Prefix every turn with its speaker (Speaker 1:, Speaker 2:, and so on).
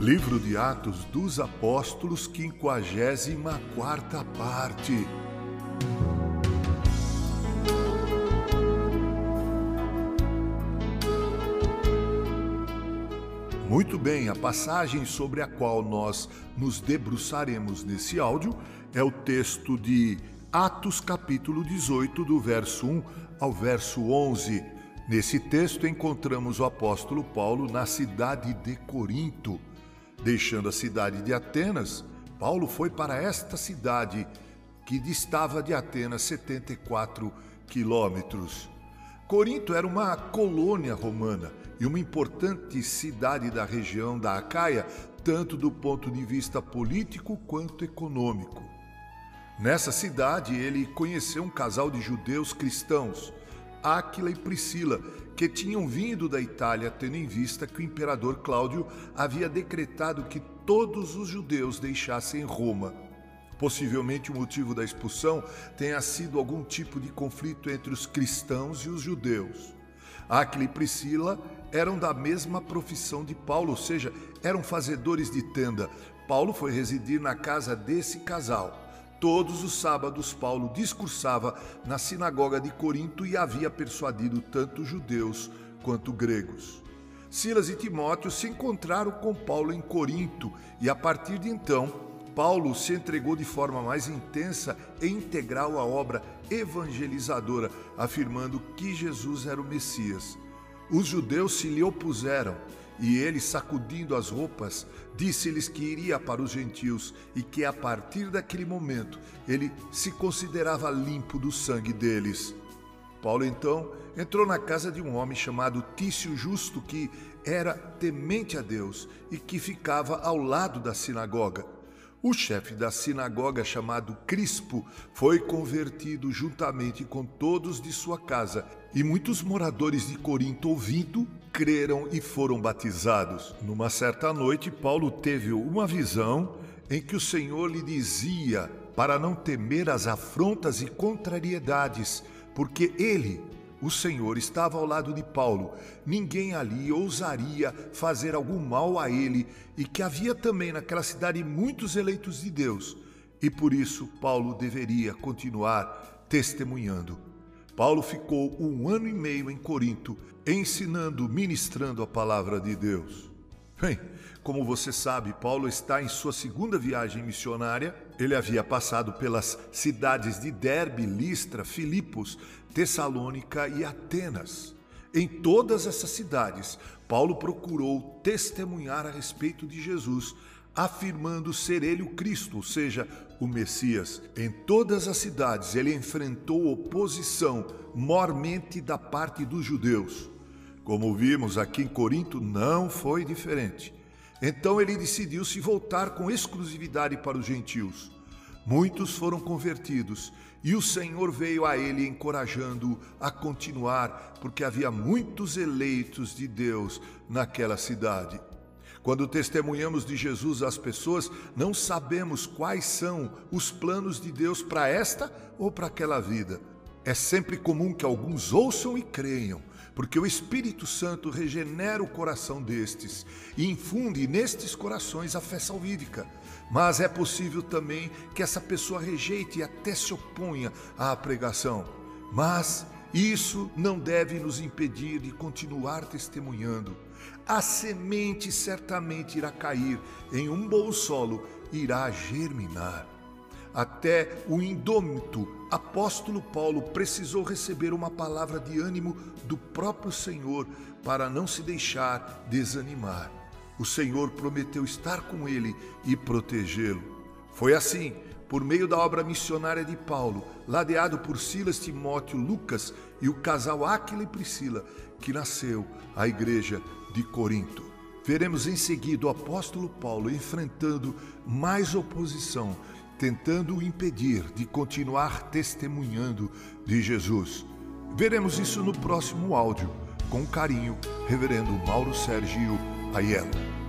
Speaker 1: Livro de Atos dos Apóstolos, 54 parte. Muito bem, a passagem sobre a qual nós nos debruçaremos nesse áudio é o texto de Atos, capítulo 18, do verso 1 ao verso 11. Nesse texto encontramos o apóstolo Paulo na cidade de Corinto. Deixando a cidade de Atenas, Paulo foi para esta cidade que distava de Atenas 74 quilômetros. Corinto era uma colônia romana e uma importante cidade da região da Acaia, tanto do ponto de vista político quanto econômico. Nessa cidade, ele conheceu um casal de judeus cristãos, Áquila e Priscila, que tinham vindo da Itália, tendo em vista que o imperador Cláudio havia decretado que todos os judeus deixassem Roma. Possivelmente o motivo da expulsão tenha sido algum tipo de conflito entre os cristãos e os judeus. Áquila e Priscila eram da mesma profissão de Paulo, ou seja, eram fazedores de tenda. Paulo foi residir na casa desse casal. Todos os sábados, Paulo discursava na sinagoga de Corinto e havia persuadido tanto judeus quanto gregos. Silas e Timóteo se encontraram com Paulo em Corinto e, a partir de então, Paulo se entregou de forma mais intensa e integral à obra evangelizadora, afirmando que Jesus era o Messias. Os judeus se lhe opuseram e ele, sacudindo as roupas, disse-lhes que iria para os gentios e que a partir daquele momento ele se considerava limpo do sangue deles. Paulo então entrou na casa de um homem chamado Tício Justo, que era temente a Deus e que ficava ao lado da sinagoga. O chefe da sinagoga, chamado Crispo, foi convertido juntamente com todos de sua casa, e muitos moradores de Corinto, ouvindo, creram e foram batizados. Numa certa noite, Paulo teve uma visão em que o Senhor lhe dizia para não temer as afrontas e contrariedades, porque ele o Senhor estava ao lado de Paulo, ninguém ali ousaria fazer algum mal a ele, e que havia também naquela cidade muitos eleitos de Deus, e por isso Paulo deveria continuar testemunhando. Paulo ficou um ano e meio em Corinto, ensinando, ministrando a palavra de Deus. Bem, como você sabe, Paulo está em sua segunda viagem missionária. Ele havia passado pelas cidades de Derbe, Listra, Filipos, Tessalônica e Atenas. Em todas essas cidades, Paulo procurou testemunhar a respeito de Jesus, afirmando ser ele o Cristo, ou seja, o Messias. Em todas as cidades, ele enfrentou oposição, mormente da parte dos judeus. Como vimos aqui em Corinto, não foi diferente. Então ele decidiu se voltar com exclusividade para os gentios. Muitos foram convertidos e o Senhor veio a ele encorajando-o a continuar, porque havia muitos eleitos de Deus naquela cidade. Quando testemunhamos de Jesus às pessoas, não sabemos quais são os planos de Deus para esta ou para aquela vida. É sempre comum que alguns ouçam e creiam, porque o Espírito Santo regenera o coração destes e infunde nestes corações a fé salvífica. Mas é possível também que essa pessoa rejeite e até se oponha à pregação. Mas isso não deve nos impedir de continuar testemunhando. A semente certamente irá cair em um bom solo, irá germinar. Até o indômito apóstolo Paulo precisou receber uma palavra de ânimo do próprio Senhor para não se deixar desanimar. O Senhor prometeu estar com ele e protegê-lo. Foi assim, por meio da obra missionária de Paulo, ladeado por Silas, Timóteo, Lucas e o casal Áquila e Priscila, que nasceu a igreja de Corinto. Veremos em seguida o apóstolo Paulo enfrentando mais oposição tentando o impedir de continuar testemunhando de Jesus. Veremos isso no próximo áudio. Com carinho, Reverendo Mauro Sérgio Aiello.